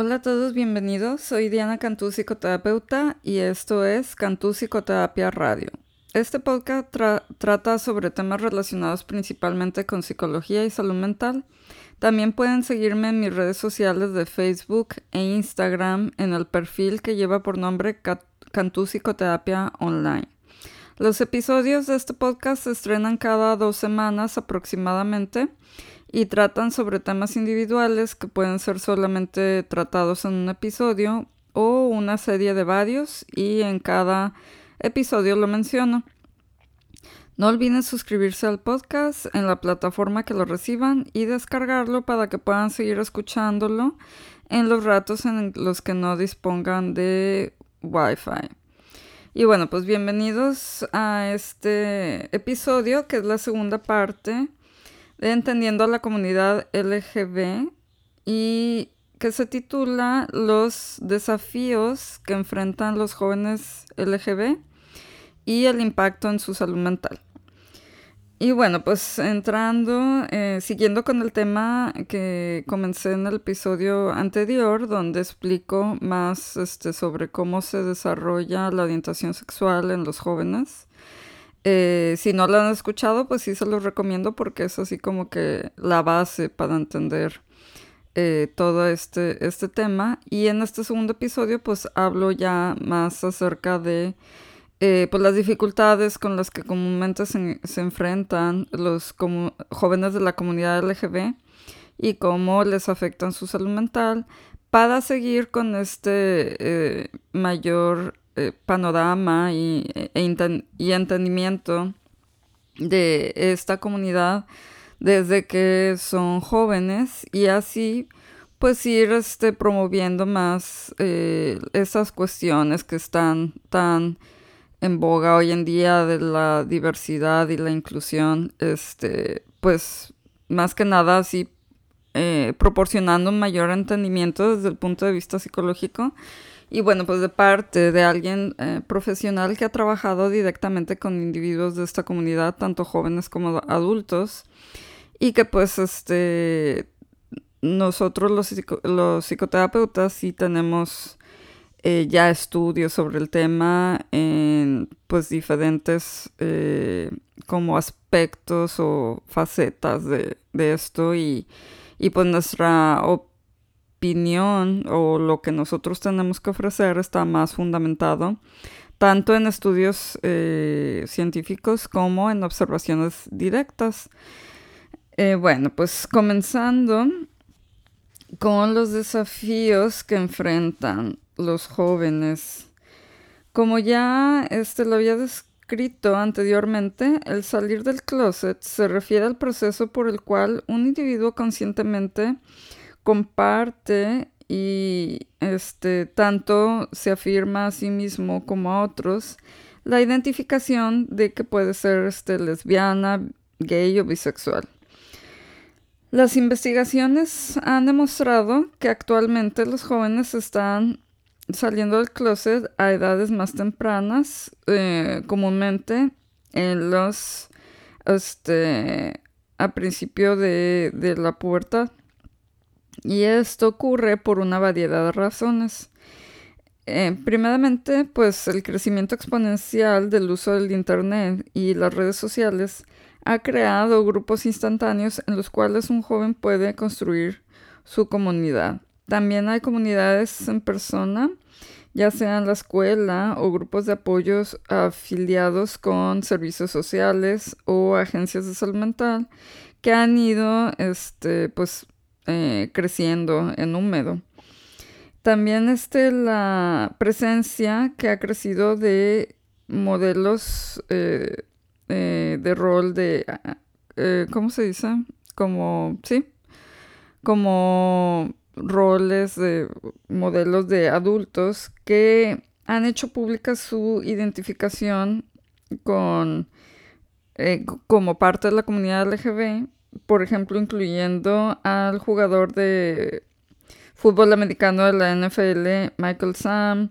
Hola a todos, bienvenidos. Soy Diana Cantú, psicoterapeuta, y esto es Cantú Psicoterapia Radio. Este podcast trata sobre temas relacionados principalmente con psicología y salud mental. También pueden seguirme en mis redes sociales de Facebook e Instagram en el perfil que lleva por nombre Cantú Psicoterapia Online. Los episodios de este podcast se estrenan cada dos semanas aproximadamente y tratan sobre temas individuales que pueden ser solamente tratados en un episodio o una serie de varios y en cada episodio lo menciono. No olviden suscribirse al podcast en la plataforma que lo reciban y descargarlo para que puedan seguir escuchándolo en los ratos en los que no dispongan de Wi-Fi. Y bueno, pues bienvenidos a este episodio que es la segunda parte Entendiendo a la comunidad LGB y que se titula Los desafíos que enfrentan los jóvenes LGB y el impacto en su salud mental. Y bueno, pues entrando, eh, siguiendo con el tema que comencé en el episodio anterior, donde explico más este, sobre cómo se desarrolla la orientación sexual en los jóvenes. Eh, si no lo han escuchado, pues sí se los recomiendo porque es así como que la base para entender eh, todo este, este tema. Y en este segundo episodio, pues hablo ya más acerca de eh, pues las dificultades con las que comúnmente se, enfrentan los jóvenes de la comunidad LGB y cómo les afectan su salud mental para seguir con este mayor eh, panorama y, e, y, entendimiento de esta comunidad desde que son jóvenes y así pues ir este, promoviendo más eh, esas cuestiones que están tan en boga hoy en día de la diversidad y la inclusión, este, pues más que nada así eh, proporcionando un mayor entendimiento desde el punto de vista psicológico y bueno, pues de parte de alguien eh, profesional que ha trabajado directamente con individuos de esta comunidad, tanto jóvenes como adultos, y que pues este nosotros los, los psicoterapeutas sí tenemos eh, ya estudios sobre el tema en pues diferentes eh, como aspectos o facetas de, de esto y, y pues nuestra opinión o lo que nosotros tenemos que ofrecer está más fundamentado tanto en estudios eh, científicos como en observaciones directas. Eh, bueno, pues comenzando con los desafíos que enfrentan los jóvenes. Como ya este lo había descrito anteriormente, el salir del closet se refiere al proceso por el cual un individuo conscientemente comparte y este tanto se afirma a sí mismo como a otros la identificación de que puede ser este, lesbiana, gay o bisexual. Las investigaciones han demostrado que actualmente los jóvenes están saliendo del closet a edades más tempranas, eh, comúnmente en los, este, a principio de, de la pubertad. Y esto ocurre por una variedad de razones. Eh, primeramente, pues el crecimiento exponencial del uso del Internet y las redes sociales ha creado grupos instantáneos en los cuales un joven puede construir su comunidad. También hay comunidades en persona, ya sean la escuela o grupos de apoyos afiliados con servicios sociales o agencias de salud mental que han ido este, pues, eh, creciendo en húmedo. También este, la presencia que ha crecido de modelos eh, eh, de rol de, ¿cómo se dice? Como, sí, como roles de modelos de adultos que han hecho pública su identificación con como parte de la comunidad LGB por ejemplo, incluyendo al jugador de fútbol americano de la NFL, Michael Sam,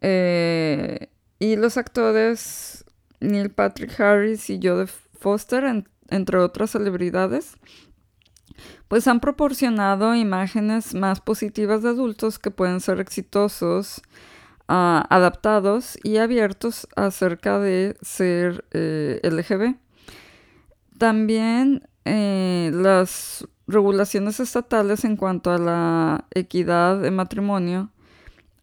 eh, y los actores Neil Patrick Harris y Jodie Foster, entre otras celebridades, pues han proporcionado imágenes más positivas de adultos que pueden ser exitosos, ah, adaptados y abiertos acerca de ser eh, LGB. También eh, las regulaciones estatales en cuanto a la equidad de matrimonio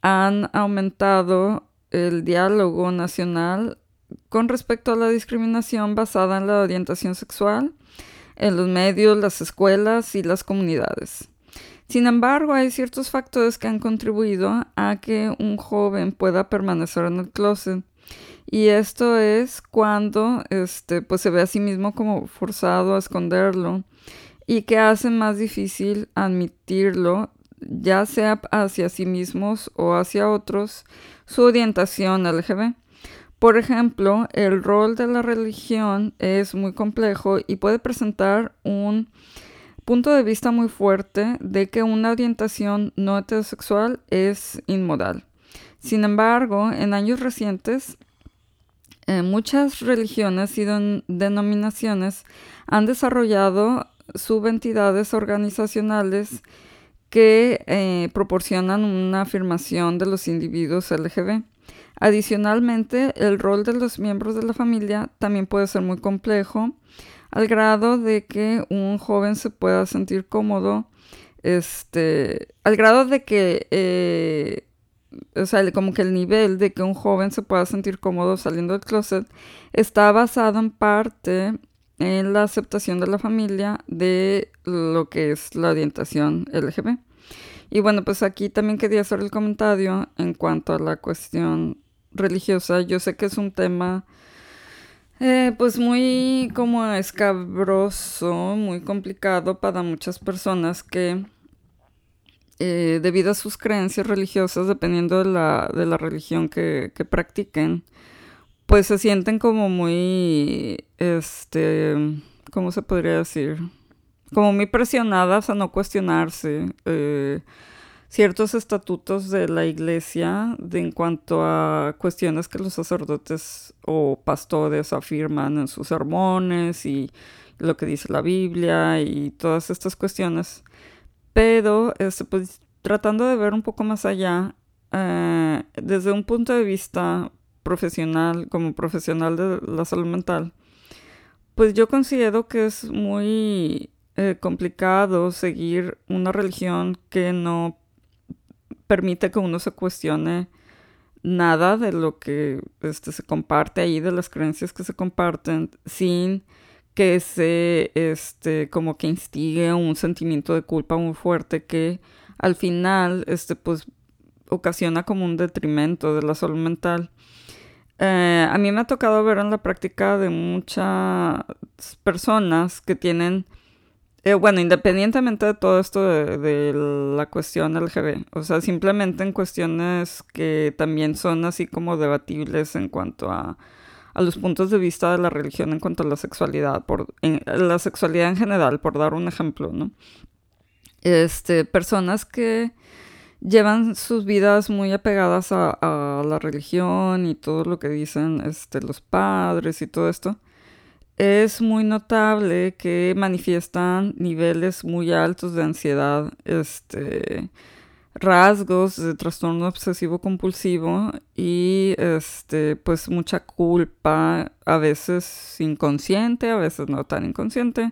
han aumentado el diálogo nacional con respecto a la discriminación basada en la orientación sexual en los medios, las escuelas y las comunidades. Sin embargo, hay ciertos factores que han contribuido a que un joven pueda permanecer en el closet. Y esto es cuando este, pues se ve a sí mismo como forzado a esconderlo y que hace más difícil admitirlo, ya sea hacia sí mismos o hacia otros, su orientación LGB. Por ejemplo, el rol de la religión es muy complejo y puede presentar un punto de vista muy fuerte de que una orientación no heterosexual es inmoral. Sin embargo, en años recientes, eh, muchas religiones y denominaciones han desarrollado subentidades organizacionales que eh, proporcionan una afirmación de los individuos LGB. Adicionalmente, el rol de los miembros de la familia también puede ser muy complejo, al grado de que un joven se pueda sentir cómodo, este, al grado de que, eh, o sea, como que el nivel de que un joven se pueda sentir cómodo saliendo del closet está basado en parte en la aceptación de la familia de lo que es la orientación LGB. Y bueno, pues aquí también quería hacer el comentario en cuanto a la cuestión religiosa. Yo sé que es un tema eh, pues muy como escabroso, muy complicado para muchas personas que eh, debido a sus creencias religiosas, dependiendo de la, de la religión que, que practiquen, pues se sienten como muy, este, ¿cómo se podría decir? Como muy presionadas a no cuestionarse. Eh, ciertos estatutos de la iglesia de, en cuanto a cuestiones que los sacerdotes o pastores afirman en sus sermones y lo que dice la Biblia y todas estas cuestiones. Pero este, pues, tratando de ver un poco más allá, eh, desde un punto de vista profesional, como profesional de la salud mental, pues yo considero que es muy eh, complicado seguir una religión que no permite que uno se cuestione nada de lo que este, se comparte ahí, de las creencias que se comparten, sin que se, este, como que instigue un sentimiento de culpa muy fuerte que al final, este, pues, ocasiona como un detrimento de la salud mental. Eh, a mí me ha tocado ver en la práctica de muchas personas que tienen eh, bueno, independientemente de todo esto de, la cuestión LGB, o sea, simplemente en cuestiones que también son así como debatibles en cuanto a, los puntos de vista de la religión en cuanto a la sexualidad, por la sexualidad en general, por dar un ejemplo, ¿no? Este, personas que llevan sus vidas muy apegadas a, a la religión y todo lo que dicen este, los padres y todo esto es muy notable que manifiestan niveles muy altos de ansiedad, este, rasgos de trastorno obsesivo compulsivo y este, pues mucha culpa, a veces inconsciente, a veces no tan inconsciente.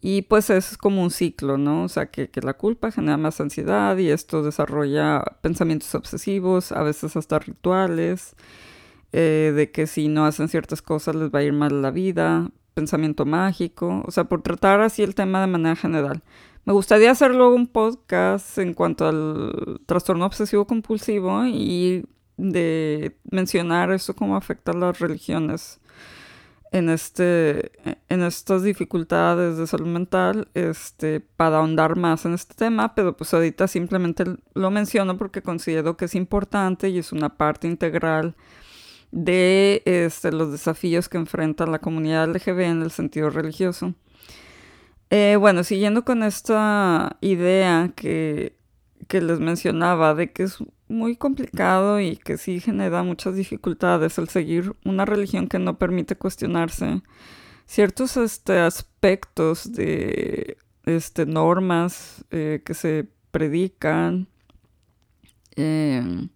Y pues es como un ciclo, ¿no? O sea, que, que la culpa genera más ansiedad y esto desarrolla pensamientos obsesivos, a veces hasta rituales. Eh, de que si no hacen ciertas cosas les va a ir mal la vida, pensamiento mágico, o sea, por tratar así el tema de manera general. Me gustaría hacer luego un podcast en cuanto al trastorno obsesivo compulsivo y de mencionar eso cómo afecta a las religiones en este en estas dificultades de salud mental este para ahondar más en este tema pero pues ahorita simplemente lo menciono porque considero que es importante y es una parte integral de este, los desafíos que enfrenta la comunidad LGB en el sentido religioso. Eh, bueno, siguiendo con esta idea que, que les mencionaba de que es muy complicado y que sí genera muchas dificultades el seguir una religión que no permite cuestionarse ciertos este, aspectos de este, normas eh, que se predican, em,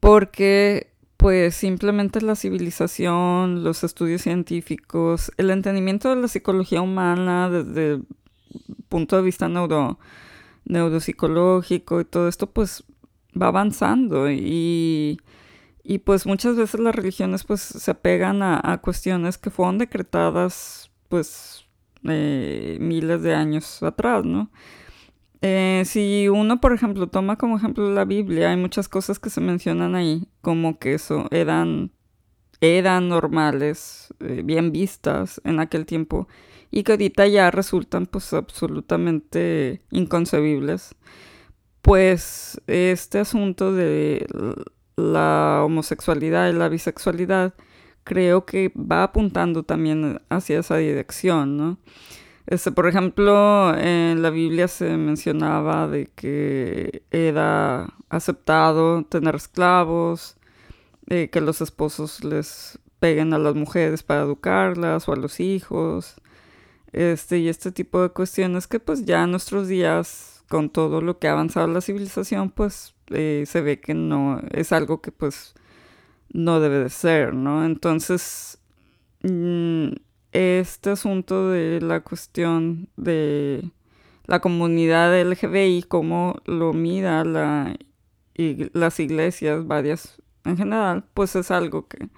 porque pues simplemente la civilización, los estudios científicos, el entendimiento de la psicología humana desde el punto de vista neuro, neuropsicológico y todo esto, pues va avanzando y, y pues muchas veces las religiones pues se apegan a, cuestiones que fueron decretadas pues eh, miles de años atrás, ¿no? Eh, si uno, por ejemplo, toma como ejemplo la Biblia, hay muchas cosas que se mencionan ahí, como que eso eran, eran normales, eh, bien vistas en aquel tiempo, y que ahorita ya resultan pues absolutamente inconcebibles. Pues este asunto de la homosexualidad y la bisexualidad creo que va apuntando también hacia esa dirección, ¿no? Este, por ejemplo, en la Biblia se mencionaba de que era aceptado tener esclavos, eh, que los esposos les peguen a las mujeres para educarlas o a los hijos, este, y este tipo de cuestiones que pues ya en nuestros días, con todo lo que ha avanzado la civilización, pues eh, se ve que no es algo que pues no debe de ser, ¿no? Entonces, mm, este asunto de la cuestión de la comunidad LGBTI, cómo lo mira la, y las iglesias, varias en general, pues es algo que,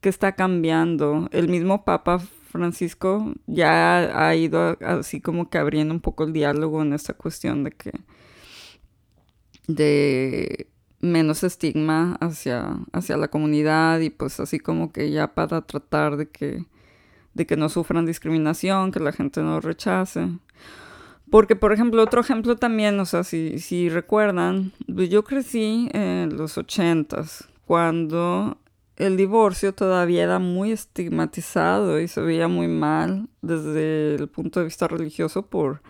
que está cambiando. El mismo Papa Francisco ya ha ido así como que abriendo un poco el diálogo en esta cuestión de que de menos estigma hacia, hacia la comunidad y pues así como que ya para tratar de que de que no sufran discriminación, que la gente no rechace. Porque, por ejemplo, otro ejemplo también, o sea, si, si recuerdan, pues yo crecí en los ochentas, cuando el divorcio todavía era muy estigmatizado y se veía muy mal desde el punto de vista religioso por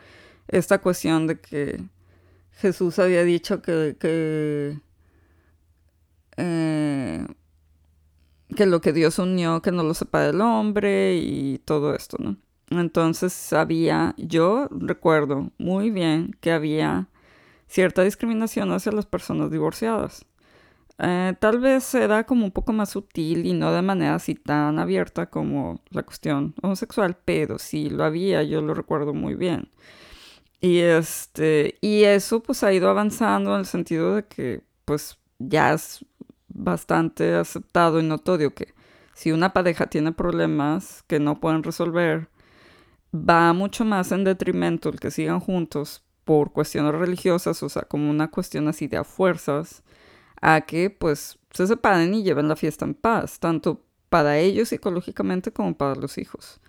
esta cuestión de que Jesús había dicho que, eh, que lo que Dios unió, que no lo separa el hombre y todo esto, ¿no? Entonces había, yo recuerdo muy bien que había cierta discriminación hacia las personas divorciadas. Eh, tal vez era como un poco más sutil y no de manera así tan abierta como la cuestión homosexual, pero sí lo había, yo lo recuerdo muy bien. Y este, y eso pues ha ido avanzando en el sentido de que pues ya es bastante aceptado y notorio que si una pareja tiene problemas que no pueden resolver, va mucho más en detrimento el que sigan juntos por cuestiones religiosas, o sea, como una cuestión así de a fuerzas, a que pues se separen y lleven la fiesta en paz, tanto para ellos psicológicamente como para los hijos.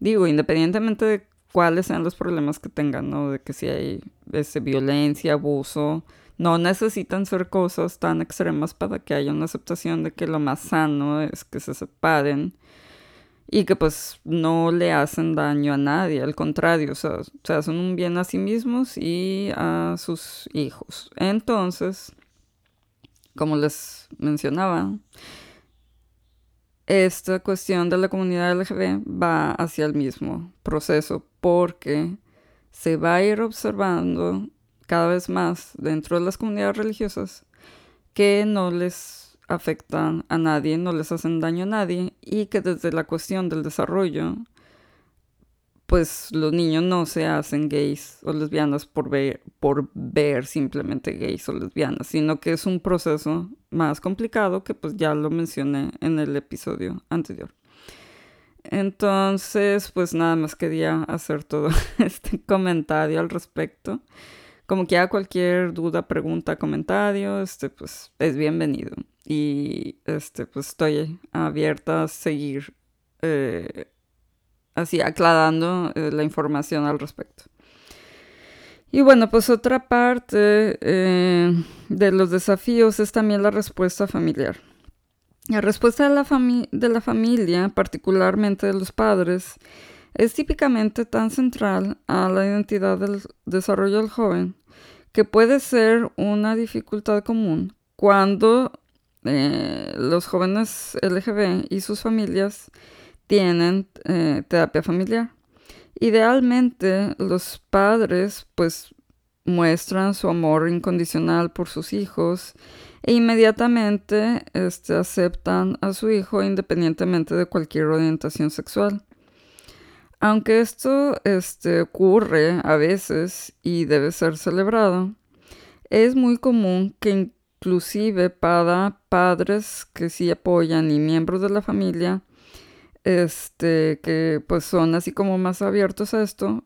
Digo, independientemente de cuáles sean los problemas que tengan, ¿no? De que si hay ese, violencia, abuso, no necesitan ser cosas tan extremas para que haya una aceptación de que lo más sano es que se separen y que pues no le hacen daño a nadie, al contrario, o sea, se hacen un bien a sí mismos y a sus hijos. Entonces, como les mencionaba, esta cuestión de la comunidad LGB va hacia el mismo proceso porque se va a ir observando cada vez más dentro de las comunidades religiosas que no les afectan a nadie, no les hacen daño a nadie y que desde la cuestión del desarrollo, pues los niños no se hacen gays o lesbianas por ver, por ver simplemente gays o lesbianas, sino que es un proceso más complicado que pues ya lo mencioné en el episodio anterior. Entonces, pues nada más quería hacer todo este comentario al respecto. Como que haya cualquier duda, pregunta, comentario, este, pues es bienvenido. Y este, pues estoy abierta a seguir eh, así aclarando eh, la información al respecto. Y bueno, pues otra parte eh, de los desafíos es también la respuesta familiar. La respuesta de la, de la familia, particularmente de los padres, es típicamente tan central a la identidad del desarrollo del joven que puede ser una dificultad común cuando eh, los jóvenes LGB y sus familias tienen eh, terapia familiar. Idealmente, los padres pues muestran su amor incondicional por sus hijos e inmediatamente este, aceptan a su hijo independientemente de cualquier orientación sexual. Aunque esto este, ocurre a veces y debe ser celebrado, es muy común que inclusive para padres que sí apoyan y miembros de la familia, este, que pues son así como más abiertos a esto,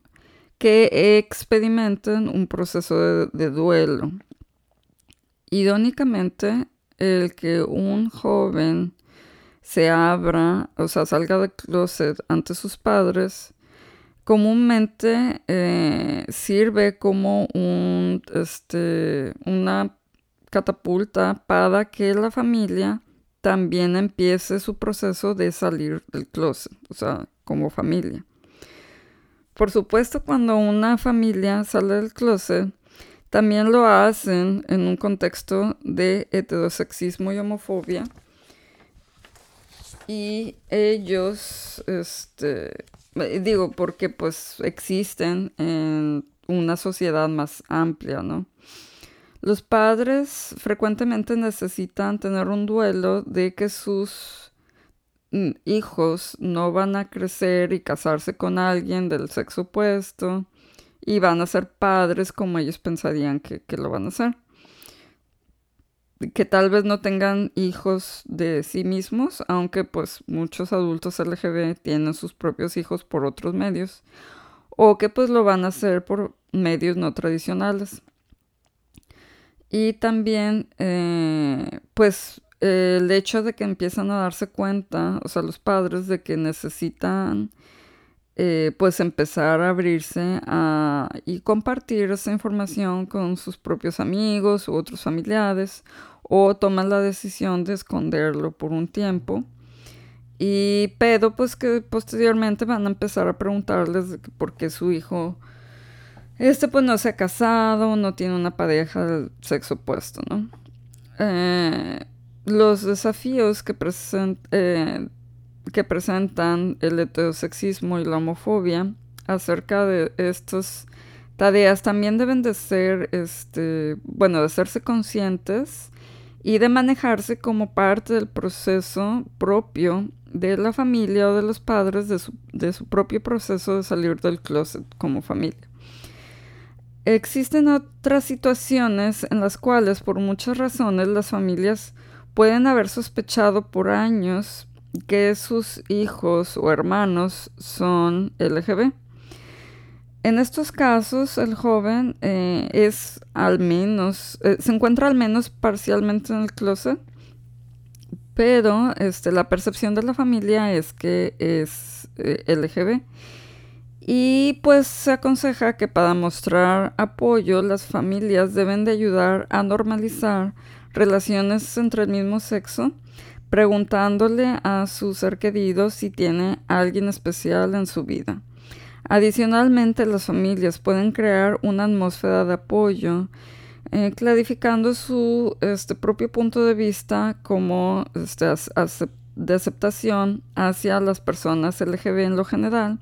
que experimenten un proceso de, de duelo. Idónicamente, el que un joven se abra, o sea, salga del closet ante sus padres, comúnmente eh, sirve como un, este, una catapulta para que la familia también empiece su proceso de salir del closet, o sea, como familia. Por supuesto, cuando una familia sale del closet, también lo hacen en un contexto de heterosexismo y homofobia, y ellos, este, digo, porque pues existen en una sociedad más amplia, ¿no? Los padres frecuentemente necesitan tener un duelo de que sus mm, hijos no van a crecer y casarse con alguien del sexo opuesto y van a ser padres como ellos pensarían que, que lo van a hacer que tal vez no tengan hijos de sí mismos, aunque pues muchos adultos LGB tienen sus propios hijos por otros medios, o que pues lo van a hacer por medios no tradicionales. Y también eh, pues el hecho de que empiezan a darse cuenta, o sea, los padres de que necesitan eh, pues empezar a abrirse y compartir esa información con sus propios amigos u otros familiares o toman la decisión de esconderlo por un tiempo. Y pero pues que posteriormente van a empezar a preguntarles por qué su hijo este pues no se ha casado, no tiene una pareja del sexo opuesto, ¿no? Eh, los desafíos que, eh, que presentan el heterosexismo y la homofobia acerca de estas tareas también deben de ser, este, bueno, de hacerse conscientes y de manejarse como parte del proceso propio de la familia o de los padres de su, de su propio proceso de salir del closet como familia. Existen otras situaciones en las cuales por muchas razones las familias pueden haber sospechado por años que sus hijos o hermanos son LGB. En estos casos, el joven eh, es al menos, eh, se encuentra al menos parcialmente en el closet, pero este, la percepción de la familia es que es eh, LGB. Y pues se aconseja que para mostrar apoyo, las familias deben de ayudar a normalizar relaciones entre el mismo sexo, preguntándole a su ser querido si tiene alguien especial en su vida. Adicionalmente, las familias pueden crear una atmósfera de apoyo, eh, clarificando su este, propio punto de vista como este, de aceptación hacia las personas LGB en lo general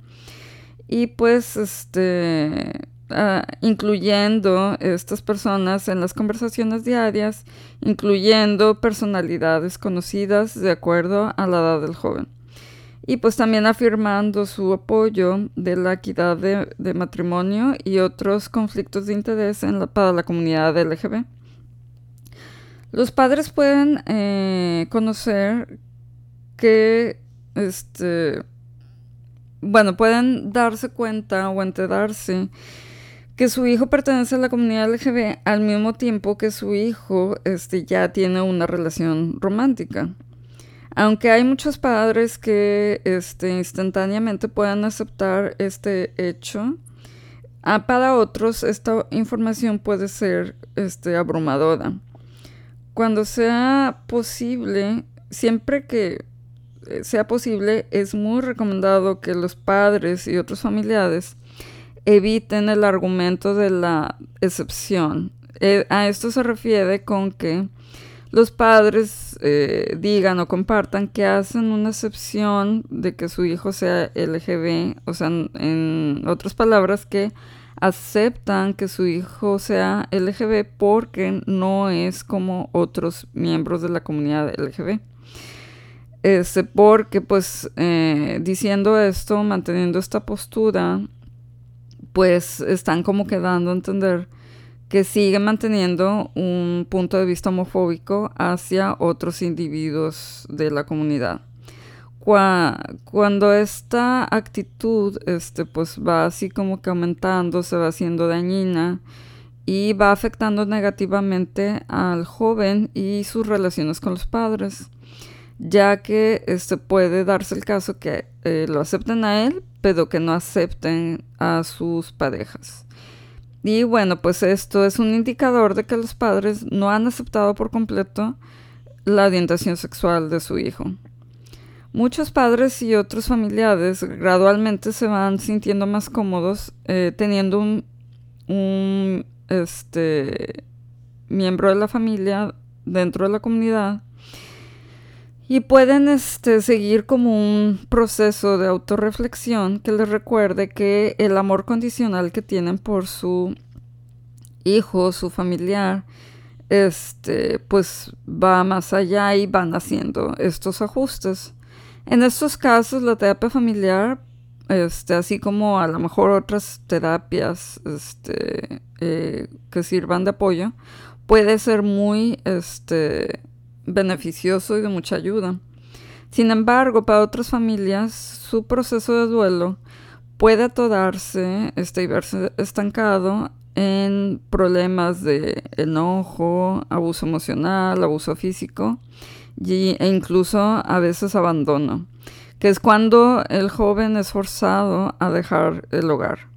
y pues este ah, incluyendo estas personas en las conversaciones diarias, incluyendo personalidades conocidas de acuerdo a la edad del joven y pues también afirmando su apoyo de la equidad de, matrimonio y otros conflictos de interés para la comunidad LGB. Los padres pueden eh, conocer que, este, bueno, pueden darse cuenta o enterarse que su hijo pertenece a la comunidad LGB al mismo tiempo que su hijo este, ya tiene una relación romántica. Aunque hay muchos padres que este, instantáneamente puedan aceptar este hecho, ah, para otros esta información puede ser este, abrumadora. Cuando sea posible, siempre que eh, sea posible, es muy recomendado que los padres y otros familiares eviten el argumento de la excepción. Eh, a esto se refiere con que los padres eh, digan o compartan que hacen una excepción de que su hijo sea LGB, o sea, en otras palabras, que aceptan que su hijo sea LGB porque no es como otros miembros de la comunidad LGB. Este, porque pues eh, diciendo esto, manteniendo esta postura, pues están como quedando a entender que sigue manteniendo un punto de vista homofóbico hacia otros individuos de la comunidad. Cuando esta actitud este, pues va así como que aumentando, se va haciendo dañina y va afectando negativamente al joven y sus relaciones con los padres, ya que este, puede darse el caso que eh, lo acepten a él, pero que no acepten a sus parejas. Y bueno, pues esto es un indicador de que los padres no han aceptado por completo la orientación sexual de su hijo. Muchos padres y otros familiares gradualmente se van sintiendo más cómodos eh, teniendo un, este, miembro de la familia dentro de la comunidad y pueden este, seguir como un proceso de autorreflexión que les recuerde que el amor condicional que tienen por su hijo, su familiar, este, pues va más allá y van haciendo estos ajustes. En estos casos, la terapia familiar, este, así como a lo mejor otras terapias este, eh, que sirvan de apoyo, puede ser muy este, beneficioso y de mucha ayuda. Sin embargo, para otras familias, su proceso de duelo puede atodarse este, y verse estancado en problemas de enojo, abuso emocional, abuso físico y, e incluso a veces abandono, que es cuando el joven es forzado a dejar el hogar.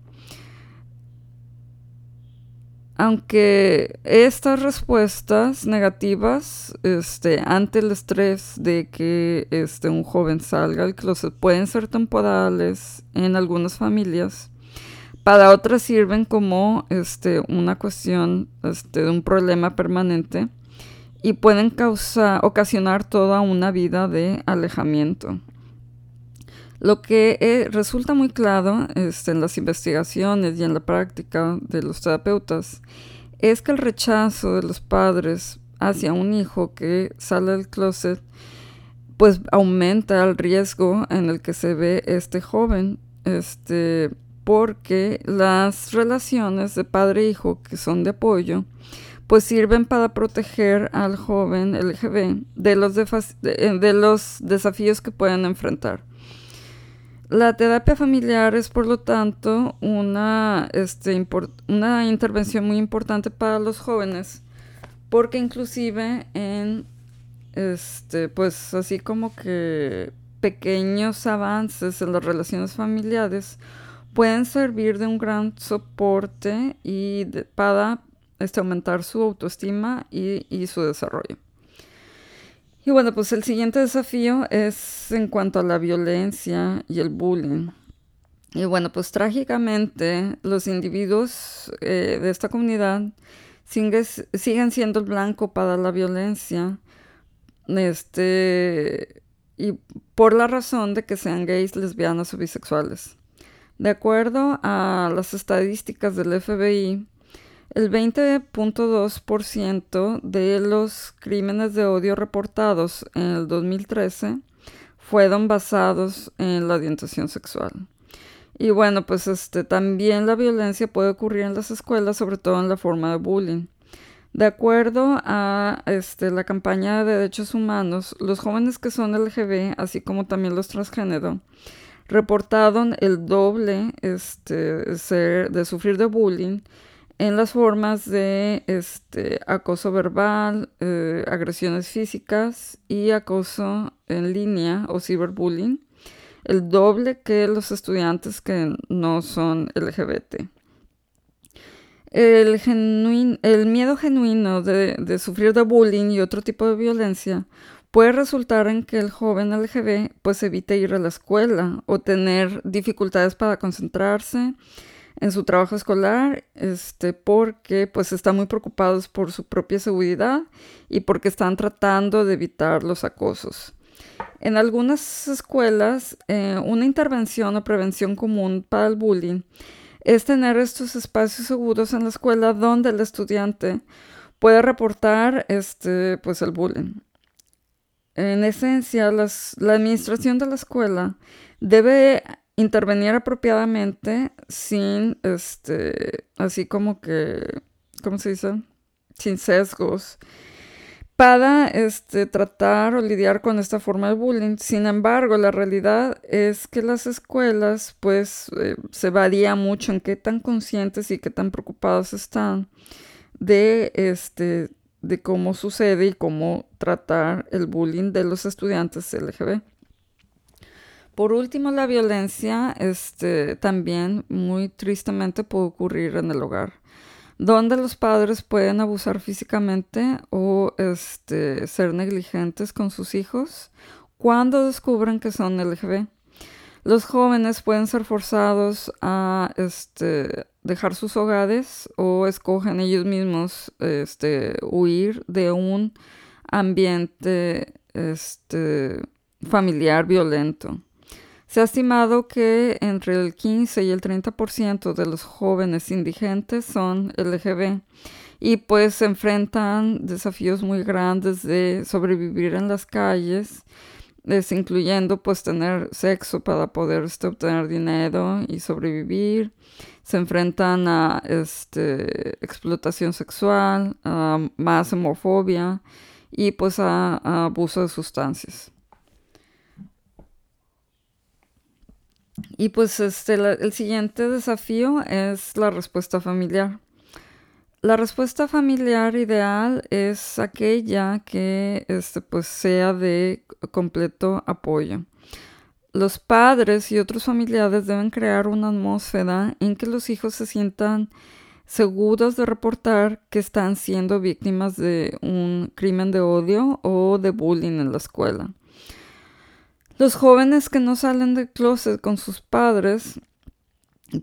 Aunque estas respuestas negativas este, ante el estrés de que este, un joven salga del closet pueden ser temporales en algunas familias, para otras sirven como este, una cuestión este, de un problema permanente y pueden causar, ocasionar toda una vida de alejamiento. Lo que eh, resulta muy claro este, en las investigaciones y en la práctica de los terapeutas es que el rechazo de los padres hacia un hijo que sale del closet pues aumenta el riesgo en el que se ve este joven, este, porque las relaciones de padre-hijo e que son de apoyo, pues sirven para proteger al joven LGB de los, de los desafíos que pueden enfrentar. La terapia familiar es, por lo tanto, una, este, una intervención muy importante para los jóvenes, porque inclusive en, este, pues así como que pequeños avances en las relaciones familiares pueden servir de un gran soporte y para este, aumentar su autoestima y su desarrollo. Y bueno, pues el siguiente desafío es en cuanto a la violencia y el bullying. Y bueno, pues trágicamente los individuos eh, de esta comunidad siguen siendo el blanco para la violencia. Este, y por la razón de que sean gays, lesbianas o bisexuales. De acuerdo a las estadísticas del FBI, el 20.2% de los crímenes de odio reportados en el 2013 fueron basados en la orientación sexual. Y bueno, pues este, también la violencia puede ocurrir en las escuelas, sobre todo en la forma de bullying. De acuerdo a este, la campaña de derechos humanos, los jóvenes que son LGB, así como también los transgénero, reportaron el doble este, de sufrir de bullying en las formas de este, acoso verbal, eh, agresiones físicas y acoso en línea o ciberbullying, el doble que los estudiantes que no son LGBT. El, el miedo genuino de, de, sufrir de bullying y otro tipo de violencia puede resultar en que el joven LGBT pues evite ir a la escuela o tener dificultades para concentrarse, en su trabajo escolar, este, porque pues están muy preocupados por su propia seguridad y porque están tratando de evitar los acosos. En algunas escuelas, eh, una intervención o prevención común para el bullying es tener estos espacios seguros en la escuela donde el estudiante puede reportar este, pues, el bullying. En esencia, la administración de la escuela debe intervenir apropiadamente sin, este, así como que, ¿cómo se dice? Sin sesgos para este, tratar o lidiar con esta forma de bullying. Sin embargo, la realidad es que las escuelas, pues, eh, se varía mucho en qué tan conscientes y qué tan preocupados están de, este, de cómo sucede y cómo tratar el bullying de los estudiantes LGB. Por último, la violencia este, también muy tristemente puede ocurrir en el hogar donde los padres pueden abusar físicamente o este, ser negligentes con sus hijos cuando descubren que son LGB. Los jóvenes pueden ser forzados a este, dejar sus hogares o escogen ellos mismos este, huir de un ambiente este, familiar violento. Se ha estimado que entre el 15 y el 30% de los jóvenes indigentes son LGB y pues se enfrentan desafíos muy grandes de sobrevivir en las calles, incluyendo pues tener sexo para poder este, obtener dinero y sobrevivir. Se enfrentan a este, explotación sexual, a más homofobia y pues a abuso de sustancias. Y pues este, el siguiente desafío es la respuesta familiar. La respuesta familiar ideal es aquella que este, pues, sea de completo apoyo. Los padres y otros familiares deben crear una atmósfera en que los hijos se sientan seguros de reportar que están siendo víctimas de un crimen de odio o de bullying en la escuela. Los jóvenes que no salen del closet con sus padres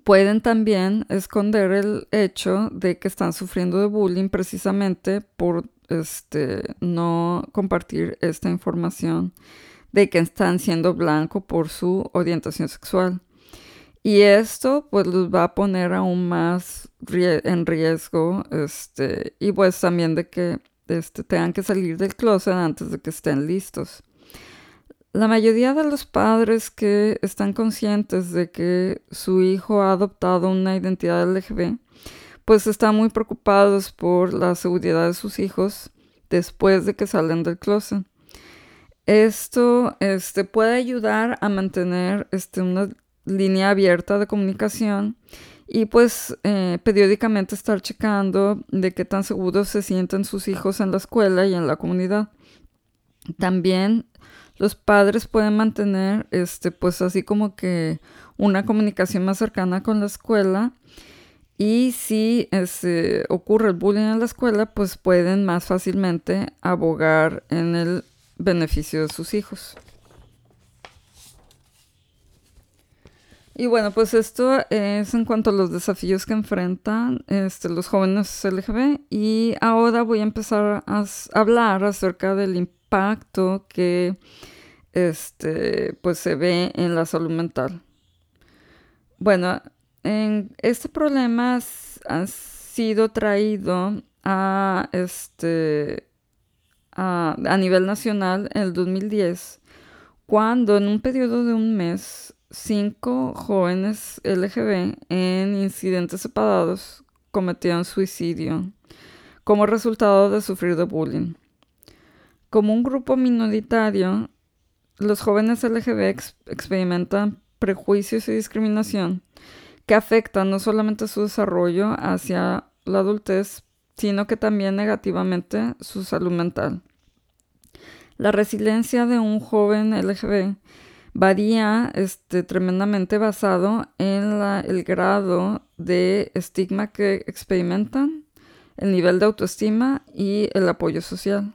pueden también esconder el hecho de que están sufriendo de bullying precisamente por este, no compartir esta información de que están siendo blanco por su orientación sexual. Y esto pues los va a poner aún más en riesgo este, y pues también de que este, tengan que salir del closet antes de que estén listos. La mayoría de los padres que están conscientes de que su hijo ha adoptado una identidad LGB, pues están muy preocupados por la seguridad de sus hijos después de que salen del closet. Esto este, puede ayudar a mantener este, una línea abierta de comunicación y pues eh, periódicamente estar checando de qué tan seguros se sienten sus hijos en la escuela y en la comunidad. También los padres pueden mantener, este, pues así como que una comunicación más cercana con la escuela. Y si este, ocurre el bullying en la escuela, pues pueden más fácilmente abogar en el beneficio de sus hijos. Y bueno, pues esto es en cuanto a los desafíos que enfrentan este, los jóvenes LGB. Y ahora voy a empezar a hablar acerca del impacto que este, pues se ve en la salud mental. Bueno, en este problema ha sido traído a, este, a, a nivel nacional en el 2010, cuando en un periodo de un mes, cinco jóvenes LGB en incidentes separados cometieron suicidio como resultado de sufrir de bullying. Como un grupo minoritario, los jóvenes LGB experimentan prejuicios y discriminación que afectan no solamente su desarrollo hacia la adultez, sino que también negativamente su salud mental. La resiliencia de un joven LGB varía este, tremendamente basado en el grado de estigma que experimentan, el nivel de autoestima y el apoyo social.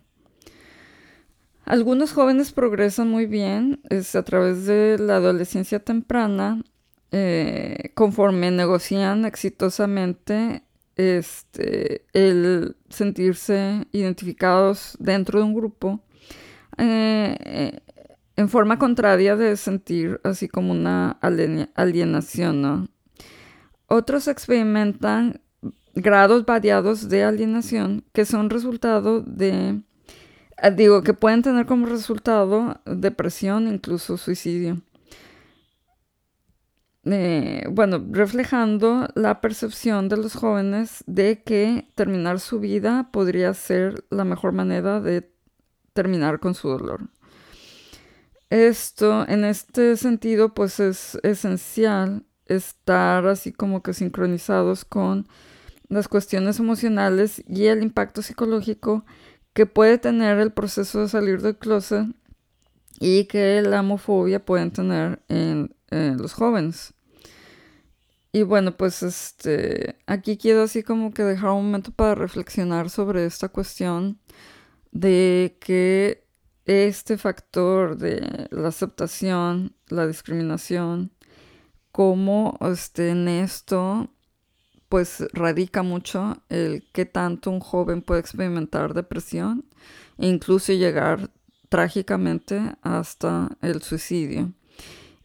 Algunos jóvenes progresan muy bien a través de la adolescencia temprana, eh, conforme negocian exitosamente este, el sentirse identificados dentro de un grupo, eh, en forma contraria de sentir así como una alienación. Otros experimentan grados variados de alienación que son resultado de, digo, que pueden tener como resultado depresión, incluso suicidio. Eh, bueno, reflejando la percepción de los jóvenes de que terminar su vida podría ser la mejor manera de terminar con su dolor. Esto, en este sentido, pues es esencial estar así como que sincronizados con las cuestiones emocionales y el impacto psicológico que puede tener el proceso de salir del closet y que la homofobia pueden tener en, los jóvenes. Y bueno, pues este, aquí quiero así como que dejar un momento para reflexionar sobre esta cuestión de que este factor de la aceptación, la discriminación, como este, en esto pues radica mucho el que tanto un joven puede experimentar depresión e incluso llegar trágicamente hasta el suicidio.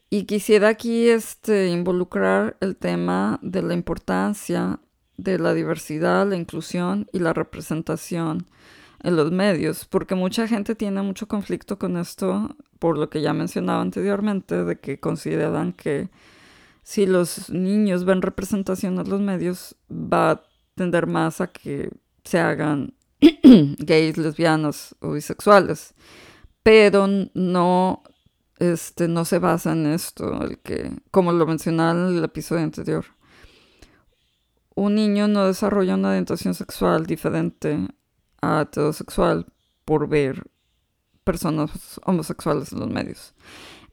Y quisiera aquí este, involucrar el tema de la importancia de la diversidad, la inclusión y la representación en los medios, porque mucha gente tiene mucho conflicto con esto, por lo que ya mencionaba anteriormente, de que consideran que si los niños ven representación en los medios, va a tender más a que se hagan gays, lesbianas o bisexuales. Pero no, este, no se basa en esto, el que, como lo mencionaba en el episodio anterior. Un niño no desarrolla una orientación sexual diferente a heterosexual por ver personas homosexuales en los medios.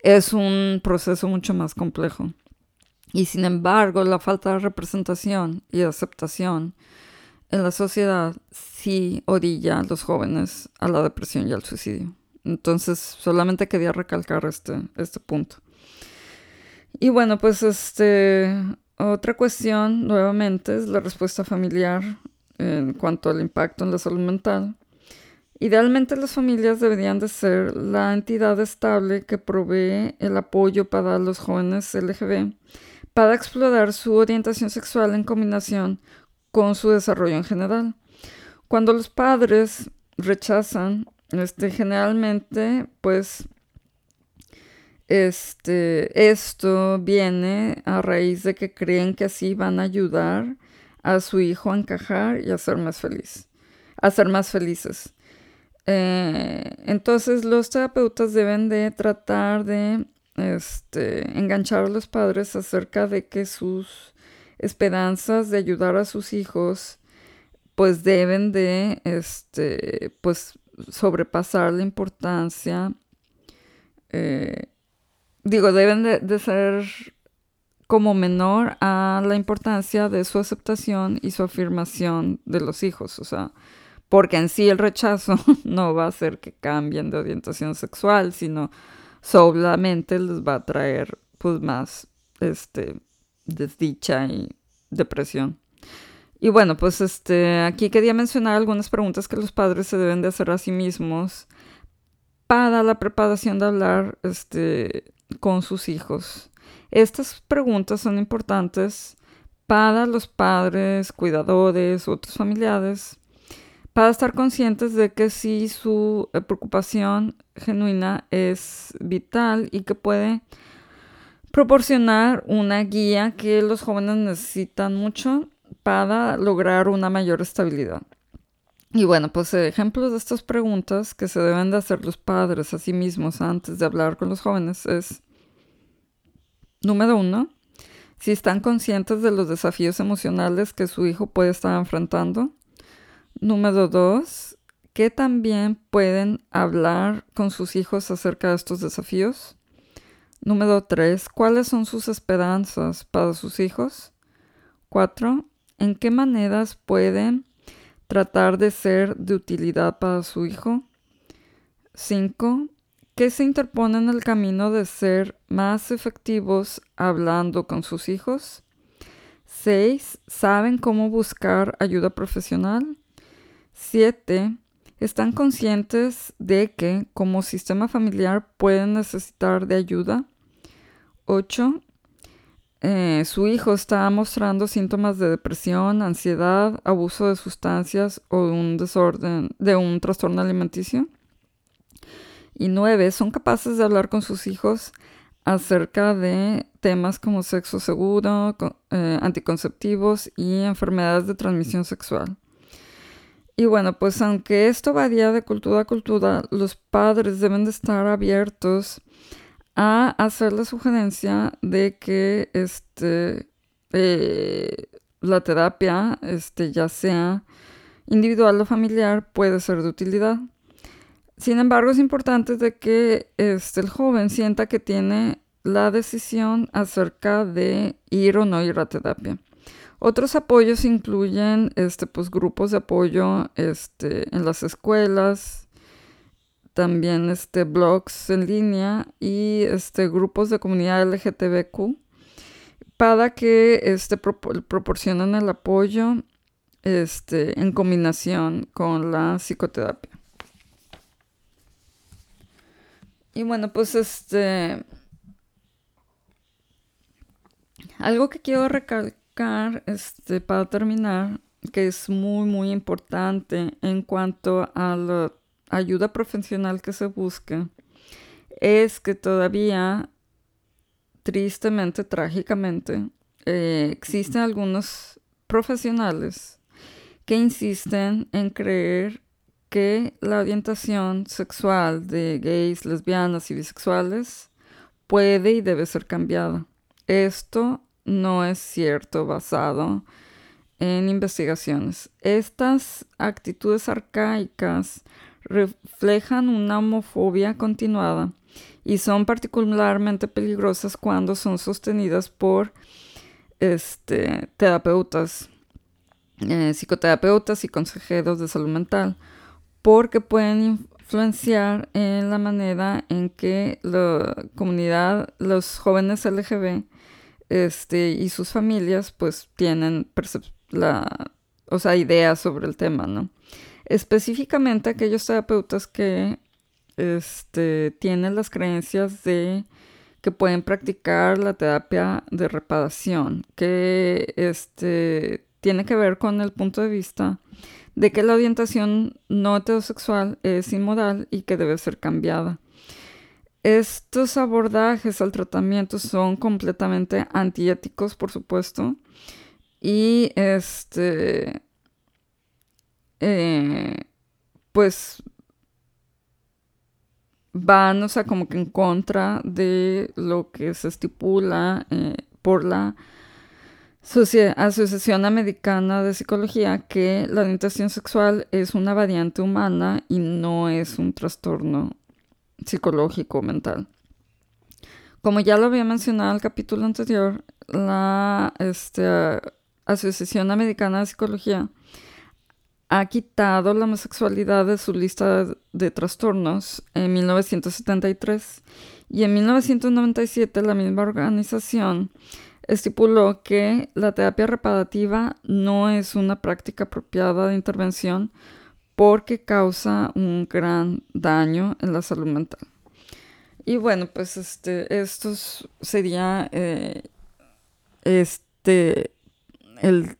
Es un proceso mucho más complejo. Y sin embargo, la falta de representación y aceptación en la sociedad sí orilla a los jóvenes a la depresión y al suicidio. Entonces, solamente quería recalcar este, este punto. Y bueno, pues este, otra cuestión nuevamente es la respuesta familiar en cuanto al impacto en la salud mental. Idealmente las familias deberían de ser la entidad estable que provee el apoyo para los jóvenes LGB para explorar su orientación sexual en combinación con su desarrollo en general. Cuando los padres rechazan, este, generalmente, pues, este, esto viene a raíz de que creen que así van a ayudar a su hijo a encajar y a ser más feliz, a ser más felices. Eh, entonces los terapeutas deben de tratar de este, enganchar a los padres acerca de que sus esperanzas de ayudar a sus hijos pues deben de este, pues sobrepasar la importancia eh, digo deben de, ser como menor a la importancia de su aceptación y su afirmación de los hijos o sea porque en sí el rechazo no va a hacer que cambien de orientación sexual sino solamente les va a traer pues más este desdicha y depresión. Y bueno, pues este aquí quería mencionar algunas preguntas que los padres se deben de hacer a sí mismos para la preparación de hablar este con sus hijos. Estas preguntas son importantes para los padres, cuidadores, otros familiares, para estar conscientes de que si su eh, preocupación genuina es vital y que puede proporcionar una guía que los jóvenes necesitan mucho para lograr una mayor estabilidad. Y bueno, pues ejemplos de estas preguntas que se deben de hacer los padres a sí mismos antes de hablar con los jóvenes es, número uno, si están conscientes de los desafíos emocionales que su hijo puede estar enfrentando. Número dos, que también pueden hablar con sus hijos acerca de estos desafíos. Número tres, ¿cuáles son sus esperanzas para sus hijos? Cuatro, ¿en qué maneras pueden tratar de ser de utilidad para su hijo? Cinco, que se interpone en el camino de ser más efectivos hablando con sus hijos. 6. Saben cómo buscar ayuda profesional. 7. Están conscientes de que como sistema familiar pueden necesitar de ayuda. 8. Eh, su hijo está mostrando síntomas de depresión, ansiedad, abuso de sustancias o un desorden, de un trastorno alimenticio. Y nueve, son capaces de hablar con sus hijos acerca de temas como sexo seguro, eh, anticonceptivos y enfermedades de transmisión sexual. Y bueno, pues aunque esto varía de cultura a cultura, los padres deben de estar abiertos a hacer la sugerencia de que este, eh, la terapia, este, ya sea individual o familiar, puede ser de utilidad. Sin embargo, es importante de que este, el joven sienta que tiene la decisión acerca de ir o no ir a terapia. Otros apoyos incluyen este, pues, grupos de apoyo este, en las escuelas, también este, blogs en línea y este, grupos de comunidad LGTBQ para que este, proporcionen el apoyo este, en combinación con la psicoterapia. Y bueno, pues este... Algo que quiero recalcar este, para terminar, que es muy, muy importante en cuanto a la ayuda profesional que se busca es que todavía, tristemente, trágicamente, eh, existen algunos profesionales que insisten en creer que la orientación sexual de gays, lesbianas y bisexuales puede y debe ser cambiada. Esto no es cierto basado en investigaciones. Estas actitudes arcaicas reflejan una homofobia continuada y son particularmente peligrosas cuando son sostenidas por este, terapeutas, eh, psicoterapeutas y consejeros de salud mental, porque pueden influenciar en la manera en que la comunidad, los jóvenes LGB este, y sus familias, pues tienen la, o sea, ideas sobre el tema, ¿no? específicamente aquellos terapeutas que este, tienen las creencias de que pueden practicar la terapia de reparación, que este, tiene que ver con el punto de vista de que la orientación no heterosexual es inmoral y que debe ser cambiada. Estos abordajes al tratamiento son completamente antiéticos, por supuesto, y este eh, pues van, o sea, como que en contra de lo que se estipula eh, por la Asociación Americana de Psicología, que la orientación sexual es una variante humana y no es un trastorno psicológico mental. Como ya lo había mencionado en el capítulo anterior, la este, Asociación Americana de Psicología ha quitado la homosexualidad de su lista de trastornos en 1973 y en 1997 la misma organización estipuló que la terapia reparativa no es una práctica apropiada de intervención porque causa un gran daño en la salud mental. Y bueno, pues este, esto sería eh, este, el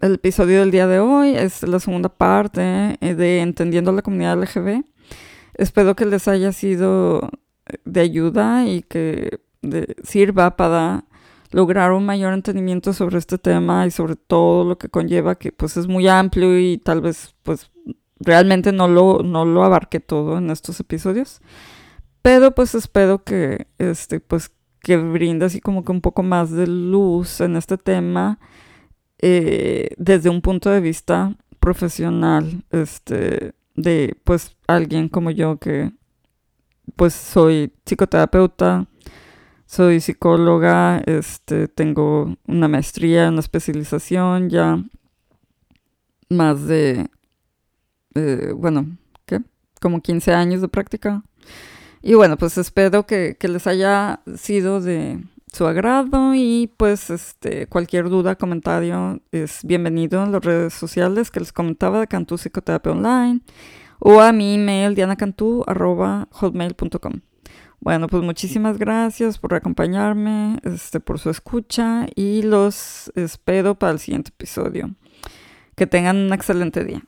el episodio del día de hoy. Es la segunda parte eh, de Entendiendo la comunidad LGB. Espero que les haya sido de ayuda y que sirva para lograr un mayor entendimiento sobre este tema y sobre todo lo que conlleva, que pues es muy amplio y tal vez pues realmente no lo, no lo abarque todo en estos episodios. Pero pues espero que este pues que brinde así como que un poco más de luz en este tema eh, desde un punto de vista profesional, este, de pues alguien como yo que pues soy psicoterapeuta, soy psicóloga, este, tengo una maestría, una especialización, ya más de, bueno, ¿qué? Como 15 años de práctica. Y bueno, pues espero que, que les haya sido de su agrado y pues este cualquier duda, comentario es bienvenido en las redes sociales que les comentaba de Cantú Psicoterapia Online o a mi email dianacantú.hotmail.com. Bueno, pues muchísimas gracias por acompañarme, este, por su escucha y los espero para el siguiente episodio. Que tengan un excelente día.